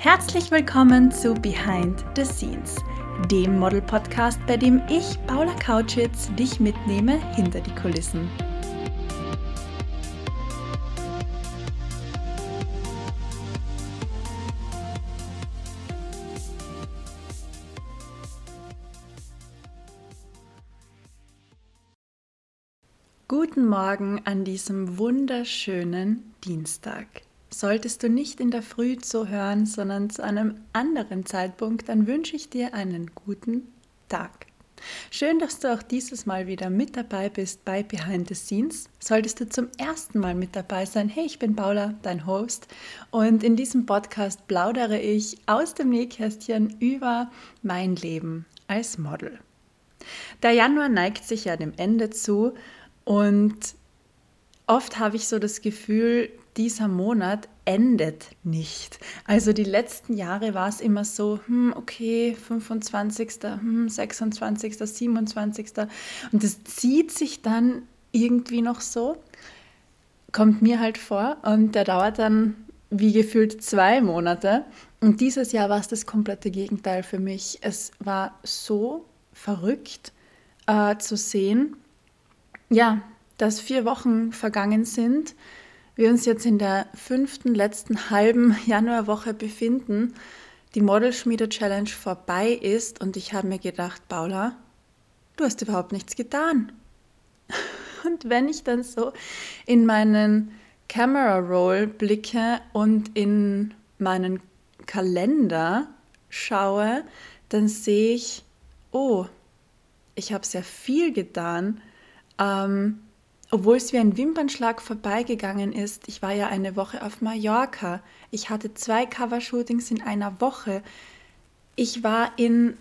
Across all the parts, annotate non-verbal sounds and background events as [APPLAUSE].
Herzlich willkommen zu Behind the Scenes, dem Model-Podcast, bei dem ich, Paula Kautschitz, dich mitnehme hinter die Kulissen. Guten Morgen an diesem wunderschönen Dienstag. Solltest du nicht in der Früh zuhören, sondern zu einem anderen Zeitpunkt, dann wünsche ich dir einen guten Tag. Schön, dass du auch dieses Mal wieder mit dabei bist bei Behind the Scenes. Solltest du zum ersten Mal mit dabei sein, hey, ich bin Paula, dein Host, und in diesem Podcast plaudere ich aus dem Nähkästchen über mein Leben als Model. Der Januar neigt sich ja dem Ende zu und oft habe ich so das Gefühl, dieser Monat endet nicht. Also die letzten Jahre war es immer so, hm, okay, 25., hm, 26., 27. Und das zieht sich dann irgendwie noch so, kommt mir halt vor. Und der dauert dann wie gefühlt zwei Monate. Und dieses Jahr war es das komplette Gegenteil für mich. Es war so verrückt äh, zu sehen, ja, dass vier Wochen vergangen sind wir uns jetzt in der fünften, letzten halben Januarwoche befinden, die Modelschmiede Challenge vorbei ist und ich habe mir gedacht, Paula, du hast überhaupt nichts getan. [LAUGHS] Und wenn ich dann so in meinen Camera Roll blicke und in meinen Kalender schaue, dann sehe ich, oh, ich habe sehr viel getan. Ähm, obwohl es wie ein Wimpernschlag vorbeigegangen ist, ich war ja eine Woche auf Mallorca. Ich hatte zwei Covershootings in einer Woche. Ich war in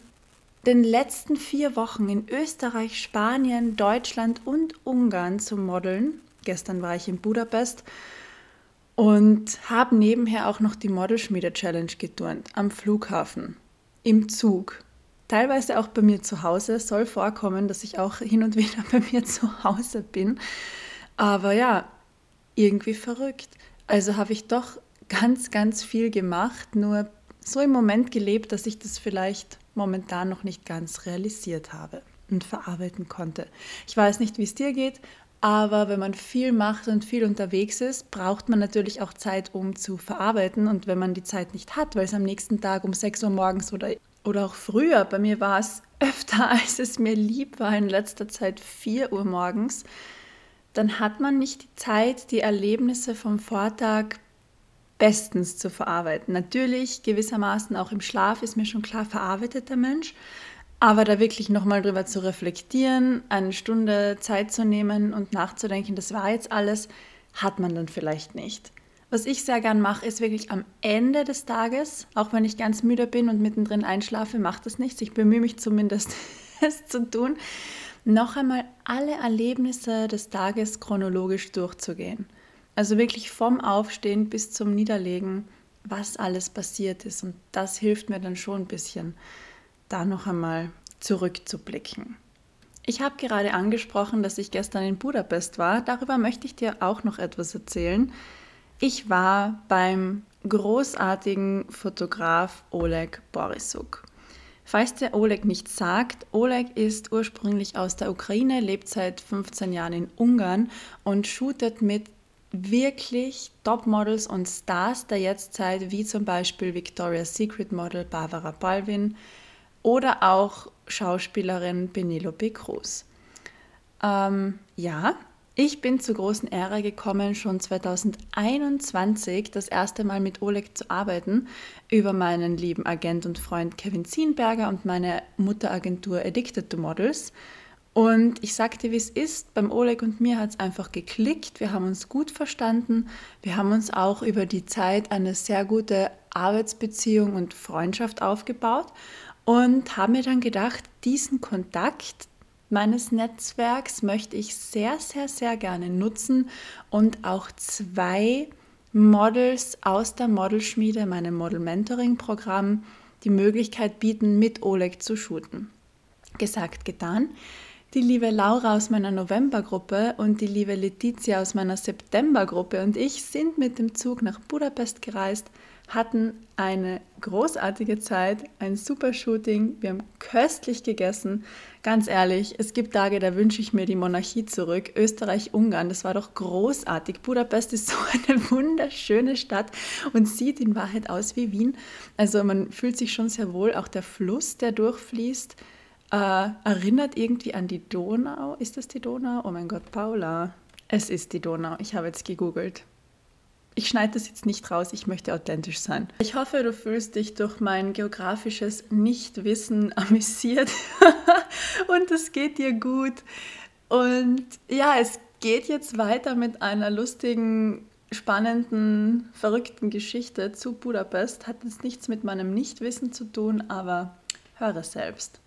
den letzten vier Wochen in Österreich, Spanien, Deutschland und Ungarn zum Modeln. Gestern war ich in Budapest und habe nebenher auch noch die Modelschmiede Challenge geturnt am Flughafen, im Zug teilweise auch bei mir zu Hause. soll vorkommen, dass ich auch hin und wieder [LAUGHS] bei mir zu Hause bin. Aber ja, irgendwie verrückt. Also habe ich doch ganz, ganz viel gemacht, nur so im Moment gelebt, dass ich das vielleicht momentan noch nicht ganz realisiert habe und verarbeiten konnte. Ich weiß nicht, wie es dir geht, aber wenn man viel macht und viel unterwegs ist, braucht man natürlich auch Zeit, um zu verarbeiten. Und wenn man die Zeit nicht hat, weil es am nächsten Tag um 6 Uhr morgens oder oder auch früher, bei mir war es [LAUGHS] öfter, als es mir lieb war, in letzter Zeit 4 Uhr morgens, dann hat man nicht die Zeit, die Erlebnisse vom Vortag bestens zu verarbeiten. Natürlich, gewissermaßen auch im Schlaf ist mir schon klar, verarbeitet der Mensch, aber da wirklich nochmal drüber zu reflektieren, eine Stunde Zeit zu nehmen und nachzudenken, das war jetzt alles, hat man dann vielleicht nicht. Was ich sehr gern mache, ist wirklich am Ende des Tages, auch wenn ich ganz müde bin und mittendrin einschlafe, macht das nichts. Ich bemühe mich zumindest, [LAUGHS] es zu tun, noch einmal alle Erlebnisse des Tages chronologisch durchzugehen. Also wirklich vom Aufstehen bis zum Niederlegen, was alles passiert ist. Und das hilft mir dann schon ein bisschen, da noch einmal zurückzublicken. Ich habe gerade angesprochen, dass ich gestern in Budapest war. Darüber möchte ich dir auch noch etwas erzählen. Ich war beim großartigen Fotograf Oleg Borisuk. Falls der Oleg nichts sagt, Oleg ist ursprünglich aus der Ukraine, lebt seit 15 Jahren in Ungarn und shootet mit wirklich Topmodels und Stars der Jetztzeit, wie zum Beispiel Victoria's Secret Model Barbara Balvin oder auch Schauspielerin Penelope Cruz. Ähm, ja, ich bin zur großen Ehre gekommen, schon 2021 das erste Mal mit Oleg zu arbeiten, über meinen lieben Agent und Freund Kevin Zienberger und meine Mutteragentur Addicted to Models. Und ich sagte, wie es ist, beim Oleg und mir hat es einfach geklickt, wir haben uns gut verstanden, wir haben uns auch über die Zeit eine sehr gute Arbeitsbeziehung und Freundschaft aufgebaut und haben mir dann gedacht, diesen Kontakt, meines Netzwerks möchte ich sehr, sehr, sehr gerne nutzen und auch zwei Models aus der Modelschmiede, meinem Model Mentoring Programm, die Möglichkeit bieten, mit Oleg zu shooten. Gesagt, getan. Die liebe Laura aus meiner Novembergruppe und die liebe Letizia aus meiner Septembergruppe und ich sind mit dem Zug nach Budapest gereist, hatten eine großartige Zeit, ein super Shooting, wir haben köstlich gegessen. Ganz ehrlich, es gibt Tage, da wünsche ich mir die Monarchie zurück. Österreich, Ungarn, das war doch großartig. Budapest ist [LAUGHS] so eine wunderschöne Stadt und sieht in Wahrheit aus wie Wien. Also man fühlt sich schon sehr wohl, auch der Fluss, der durchfließt. Äh, erinnert irgendwie an die Donau. Ist das die Donau? Oh mein Gott, Paula. Es ist die Donau. Ich habe jetzt gegoogelt. Ich schneide das jetzt nicht raus, ich möchte authentisch sein. Ich hoffe, du fühlst dich durch mein geografisches Nichtwissen [LAUGHS] amüsiert und es geht dir gut. Und ja, es geht jetzt weiter mit einer lustigen, spannenden, verrückten Geschichte zu Budapest. Hat jetzt nichts mit meinem Nichtwissen zu tun, aber höre selbst.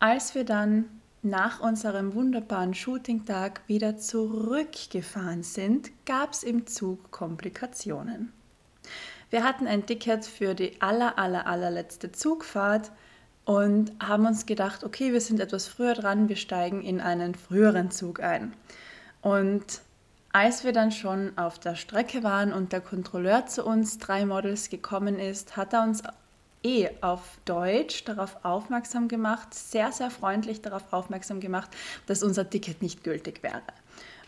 Als wir dann nach unserem wunderbaren Shooting-Tag wieder zurückgefahren sind, gab es im Zug Komplikationen. Wir hatten ein Ticket für die aller, aller, allerletzte Zugfahrt und haben uns gedacht, okay, wir sind etwas früher dran, wir steigen in einen früheren Zug ein. Und als wir dann schon auf der Strecke waren und der Kontrolleur zu uns drei Models gekommen ist, hat er uns eh auf Deutsch darauf aufmerksam gemacht, sehr, sehr freundlich darauf aufmerksam gemacht, dass unser Ticket nicht gültig wäre.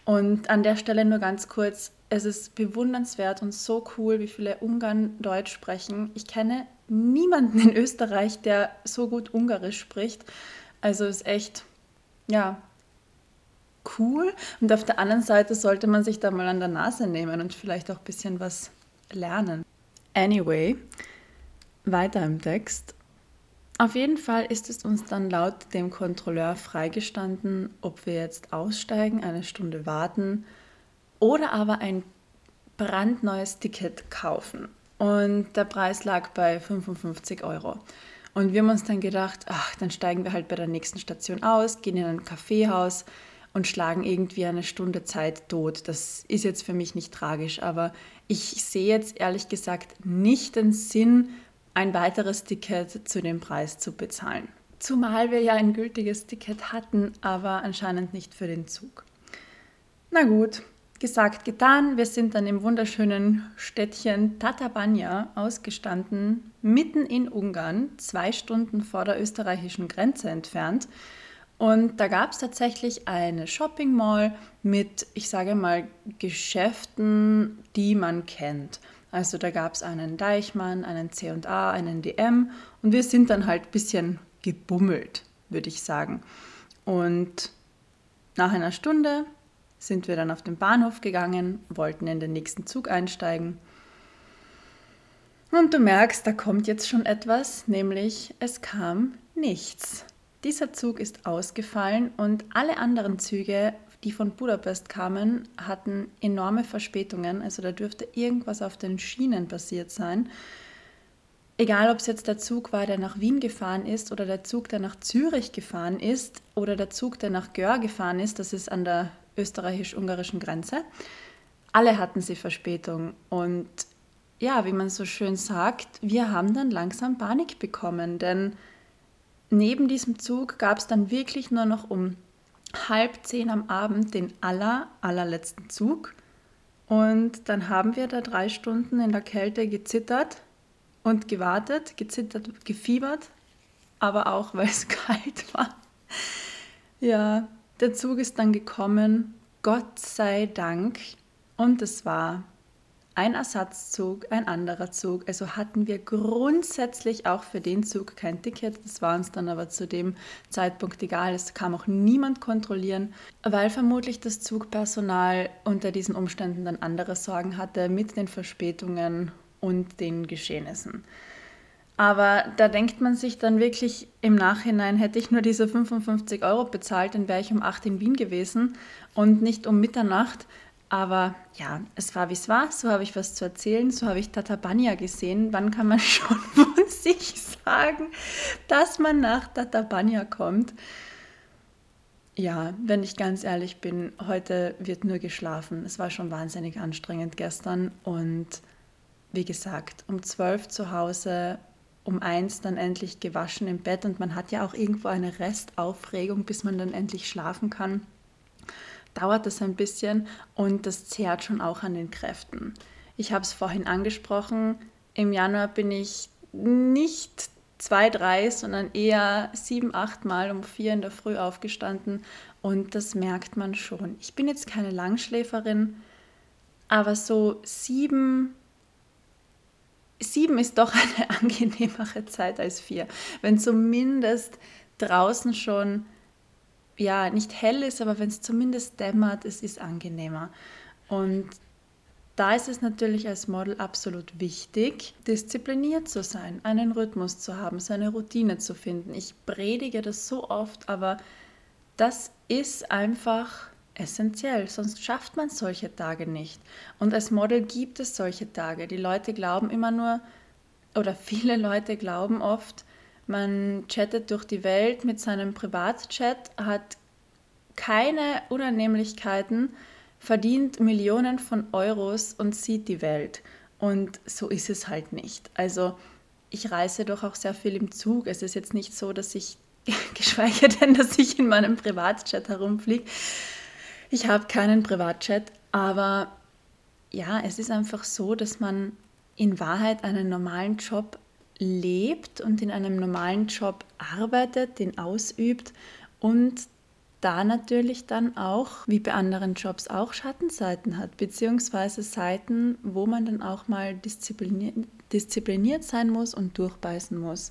Und an der Stelle nur ganz kurz, es ist bewundernswert und so cool, wie viele Ungarn Deutsch sprechen. Ich kenne niemanden in Österreich, der so gut Ungarisch spricht. Also ist echt, ja, cool. Und auf der anderen Seite sollte man sich da mal an der Nase nehmen und vielleicht auch ein bisschen was lernen. Anyway, weiter im Text. Auf jeden Fall ist es uns dann laut dem Kontrolleur freigestanden, ob wir jetzt aussteigen, eine Stunde warten oder aber ein brandneues Ticket kaufen. Und der Preis lag bei 55 Euro. Und wir haben uns dann gedacht, ach, dann steigen wir halt bei der nächsten Station aus, gehen in ein Kaffeehaus und schlagen irgendwie eine Stunde Zeit tot. Das ist jetzt für mich nicht tragisch, aber ich sehe jetzt ehrlich gesagt nicht den Sinn, ein weiteres Ticket zu dem Preis zu bezahlen. Zumal wir ja ein gültiges Ticket hatten, aber anscheinend nicht für den Zug. Na gut, gesagt, getan. Wir sind dann im wunderschönen Städtchen Tatabanya ausgestanden, mitten in Ungarn, zwei Stunden vor der österreichischen Grenze entfernt. Und da gab es tatsächlich eine Shopping Mall mit, ich sage mal, Geschäften, die man kennt. Also da gab es einen Deichmann, einen C&A, einen DM und wir sind dann halt ein bisschen gebummelt, würde ich sagen. Und nach einer Stunde sind wir dann auf den Bahnhof gegangen, wollten in den nächsten Zug einsteigen. Und du merkst, da kommt jetzt schon etwas, nämlich es kam nichts. Dieser Zug ist ausgefallen und alle anderen Züge die von Budapest kamen, hatten enorme Verspätungen. Also da dürfte irgendwas auf den Schienen passiert sein. Egal, ob es jetzt der Zug war, der nach Wien gefahren ist, oder der Zug, der nach Zürich gefahren ist, oder der Zug, der nach Gör gefahren ist, das ist an der österreichisch-ungarischen Grenze. Alle hatten sie Verspätung. Und ja, wie man so schön sagt, wir haben dann langsam Panik bekommen, denn neben diesem Zug gab es dann wirklich nur noch um halb zehn am Abend den aller, allerletzten Zug. Und dann haben wir da drei Stunden in der Kälte gezittert und gewartet, gezittert, gefiebert, aber auch, weil es [LAUGHS] kalt war. Ja, der Zug ist dann gekommen, Gott sei Dank. Und es war ein Ersatzzug, ein anderer Zug. Also hatten wir grundsätzlich auch für den Zug kein Ticket. Das war uns dann aber zu dem Zeitpunkt egal. Es kam auch niemand kontrollieren, weil vermutlich das Zugpersonal unter diesen Umständen dann andere Sorgen hatte mit den Verspätungen und den Geschehnissen. Aber da denkt man sich dann wirklich im Nachhinein, hätte ich nur diese 55 Euro bezahlt, dann wäre ich um 8 in Wien gewesen und nicht um Mitternacht. Aber ja, es war wie es war. So habe ich was zu erzählen. So habe ich Tatabania gesehen. Wann kann man [LAUGHS] schon von sich sagen, dass man nach Tatabania kommt? Ja, wenn ich ganz ehrlich bin, heute wird nur geschlafen. Es war schon wahnsinnig anstrengend gestern. Und wie gesagt, um zwölf zu Hause, um eins dann endlich gewaschen im Bett. Und man hat ja auch irgendwo eine Restaufregung, bis man dann endlich schlafen kann dauert es ein bisschen und das zehrt schon auch an den Kräften. Ich habe es vorhin angesprochen, Im Januar bin ich nicht zwei, drei, sondern eher sieben, acht Mal um vier in der Früh aufgestanden und das merkt man schon. Ich bin jetzt keine Langschläferin, aber so sieben, sieben ist doch eine [LAUGHS] angenehmere Zeit als vier. Wenn zumindest draußen schon, ja, nicht hell ist, aber wenn es zumindest dämmert, es ist angenehmer. Und da ist es natürlich als Model absolut wichtig, diszipliniert zu sein, einen Rhythmus zu haben, seine Routine zu finden. Ich predige das so oft, aber das ist einfach essentiell, sonst schafft man solche Tage nicht. Und als Model gibt es solche Tage. Die Leute glauben immer nur, oder [LAUGHS] viele Leute glauben oft, man chattet durch die Welt mit seinem Privatchat, hat keine Unannehmlichkeiten, verdient Millionen von Euros und sieht die Welt. Und so ist es halt nicht. Also ich reise doch auch sehr viel im Zug. Es ist jetzt nicht so, dass ich, [LAUGHS] geschweige denn, dass ich in meinem Privatchat herumfliege. Ich habe keinen Privatchat, aber ja, es ist einfach so, dass man in Wahrheit einen normalen Job lebt und in einem normalen Job arbeitet, den ausübt und da natürlich dann auch, wie bei anderen Jobs auch, Schattenseiten hat, beziehungsweise Seiten, wo man dann auch mal diszipliniert, diszipliniert sein muss und durchbeißen muss.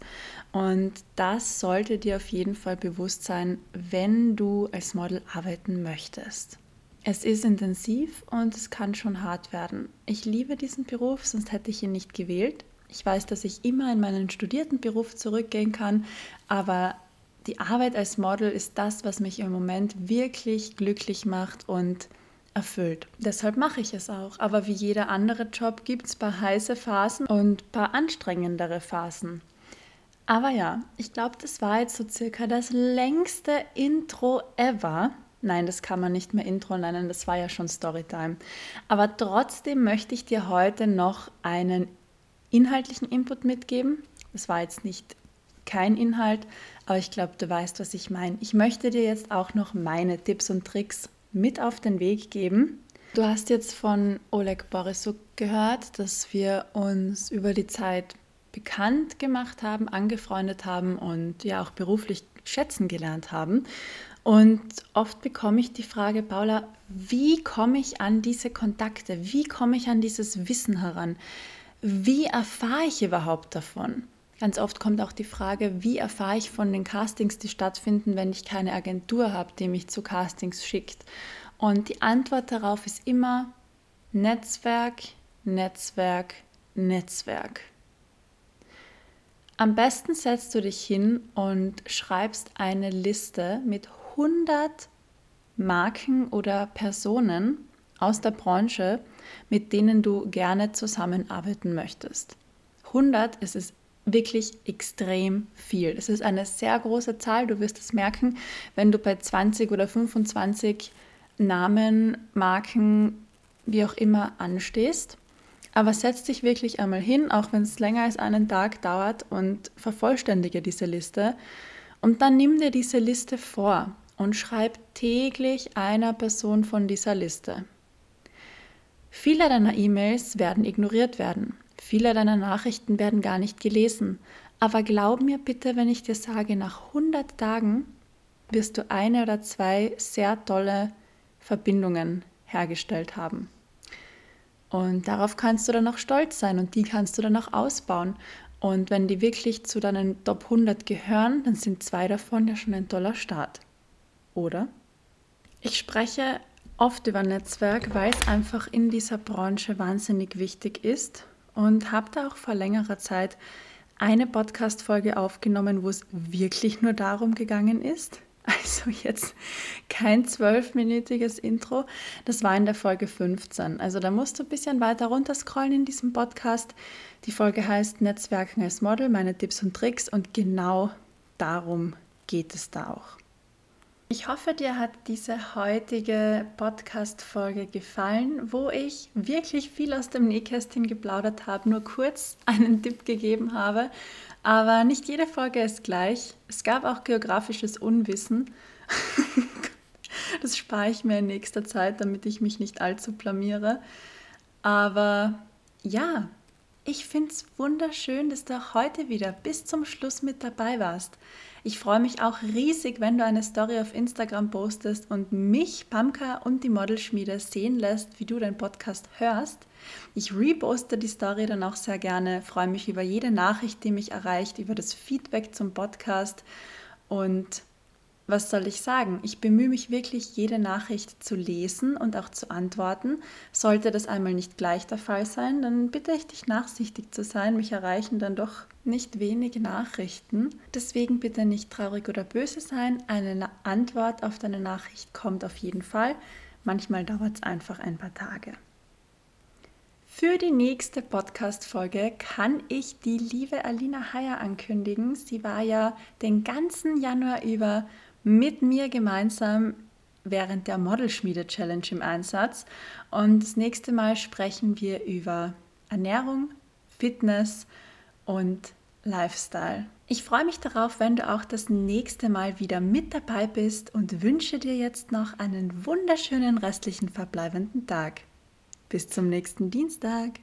Und das sollte dir auf jeden Fall bewusst sein, wenn du als Model arbeiten möchtest. Es ist intensiv und es kann schon hart werden. Ich liebe diesen Beruf, sonst hätte ich ihn nicht gewählt. Ich weiß, dass ich immer in meinen studierten Beruf zurückgehen kann, aber die Arbeit als Model ist das, was mich im Moment wirklich glücklich macht und erfüllt. Deshalb mache ich es auch. Aber wie jeder andere Job gibt es paar heiße Phasen und paar anstrengendere Phasen. Aber ja, ich glaube, das war jetzt so circa das längste Intro ever. Nein, das kann man nicht mehr Intro nennen, das war ja schon Storytime. Aber trotzdem möchte ich dir heute noch einen inhaltlichen Input mitgeben. Das war jetzt nicht kein Inhalt, aber ich glaube, du weißt, was ich meine. Ich möchte dir jetzt auch noch meine Tipps und Tricks mit auf den Weg geben. Du hast jetzt von Oleg Borisuk gehört, dass wir uns über die Zeit bekannt gemacht haben, angefreundet haben und ja auch beruflich schätzen gelernt haben. Und oft bekomme ich die Frage, Paula, wie komme ich an diese Kontakte? Wie komme ich an dieses Wissen heran? Wie erfahre ich überhaupt davon? Ganz oft kommt auch die Frage, wie erfahre ich von den Castings, die stattfinden, wenn ich keine Agentur habe, die mich zu Castings schickt. Und die Antwort darauf ist immer Netzwerk, Netzwerk, Netzwerk. Am besten setzt du dich hin und schreibst eine Liste mit 100 Marken oder Personen aus der Branche, mit denen du gerne zusammenarbeiten möchtest. 100 ist es wirklich extrem viel. Das ist eine sehr große Zahl. Du wirst es merken, wenn du bei 20 oder 25 Namen, Marken, wie auch immer anstehst. Aber setz dich wirklich einmal hin, auch wenn es länger als einen Tag dauert und vervollständige diese Liste. Und dann nimm dir diese Liste vor und schreib täglich einer Person von dieser Liste. Viele deiner E-Mails werden ignoriert werden. Viele deiner Nachrichten werden gar nicht gelesen. Aber glaub mir bitte, wenn ich dir sage, nach 100 Tagen wirst du eine oder zwei sehr tolle Verbindungen hergestellt haben. Und darauf kannst du dann auch stolz sein und die kannst du dann auch ausbauen. Und wenn die wirklich zu deinen Top 100 gehören, dann sind zwei davon ja schon ein toller Start. Oder? Ich spreche oft über Netzwerk, weil es einfach in dieser Branche wahnsinnig wichtig ist und habe da auch vor längerer Zeit eine Podcast-Folge aufgenommen, wo es wirklich nur darum gegangen ist. [LAUGHS] Also jetzt kein zwölfminütiges Intro. Das war in der Folge 15. Also da musst du ein bisschen weiter runter scrollen in diesem Podcast. Die Folge heißt Netzwerken als Model, meine Tipps und Tricks und genau darum geht es da auch. Ich hoffe, dir hat diese heutige Podcast-Folge gefallen, wo ich wirklich viel aus dem Nähkästchen geplaudert habe, nur kurz [LAUGHS] einen Tipp gegeben habe. Aber nicht jede Folge ist gleich. Es gab auch geografisches Unwissen. [LAUGHS] das spare ich mir in nächster Zeit, damit ich mich nicht allzu blamiere. Aber ja, Ich finde es wunderschön, dass du auch heute wieder bis zum Schluss mit dabei warst. Ich freue mich auch riesig, wenn du eine Story auf Instagram postest und mich, Pamka und die Modelschmiede sehen lässt, wie du deinen Podcast hörst. Ich reposte die Story dann auch sehr gerne, freue mich über jede Nachricht, die mich erreicht, über das Feedback zum Podcast und was soll ich sagen? Ich bemühe mich wirklich, jede Nachricht zu lesen und auch zu antworten. Sollte das einmal nicht gleich der Fall sein, dann bitte ich dich nachsichtig zu sein. Mich erreichen dann doch nicht wenige Nachrichten. Deswegen bitte nicht traurig oder böse sein. Eine Antwort auf deine Nachricht kommt auf jeden Fall. Manchmal dauert es einfach ein paar Tage. Für die nächste Podcast-Folge kann ich die liebe Alina Heyer ankündigen. Sie war ja den ganzen Januar über mit mir gemeinsam während der Modelschmiede Challenge im Einsatz. Und das nächste Mal sprechen wir über Ernährung, Fitness und Lifestyle. Ich freue mich darauf, wenn du auch das nächste Mal wieder mit dabei bist und wünsche dir jetzt noch einen wunderschönen restlichen verbleibenden Tag. Bis zum nächsten Dienstag.